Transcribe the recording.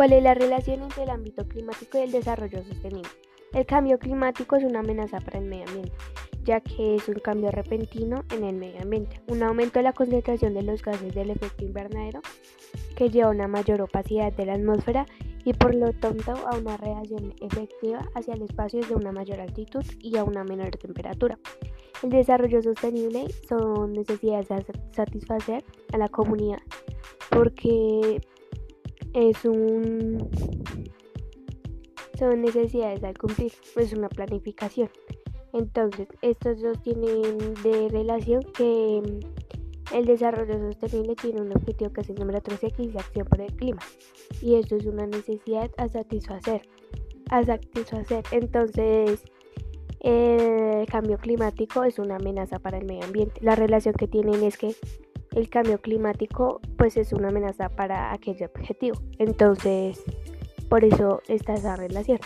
¿Cuál es la relación entre el ámbito climático y el desarrollo sostenible? El cambio climático es una amenaza para el medio ambiente, ya que es un cambio repentino en el medio ambiente, un aumento de la concentración de los gases del efecto invernadero que lleva a una mayor opacidad de la atmósfera y por lo tanto a una radiación efectiva hacia el espacio de una mayor altitud y a una menor temperatura. El desarrollo sostenible son necesidades a satisfacer a la comunidad porque es un son necesidades al cumplir, pues una planificación. Entonces, estos dos tienen de relación que el desarrollo sostenible tiene un objetivo que es el número 13X, acción por el clima. Y esto es una necesidad a satisfacer. A satisfacer. Entonces, el cambio climático es una amenaza para el medio ambiente. La relación que tienen es que el cambio climático pues es una amenaza para aquel objetivo. Entonces, por eso está esa relación.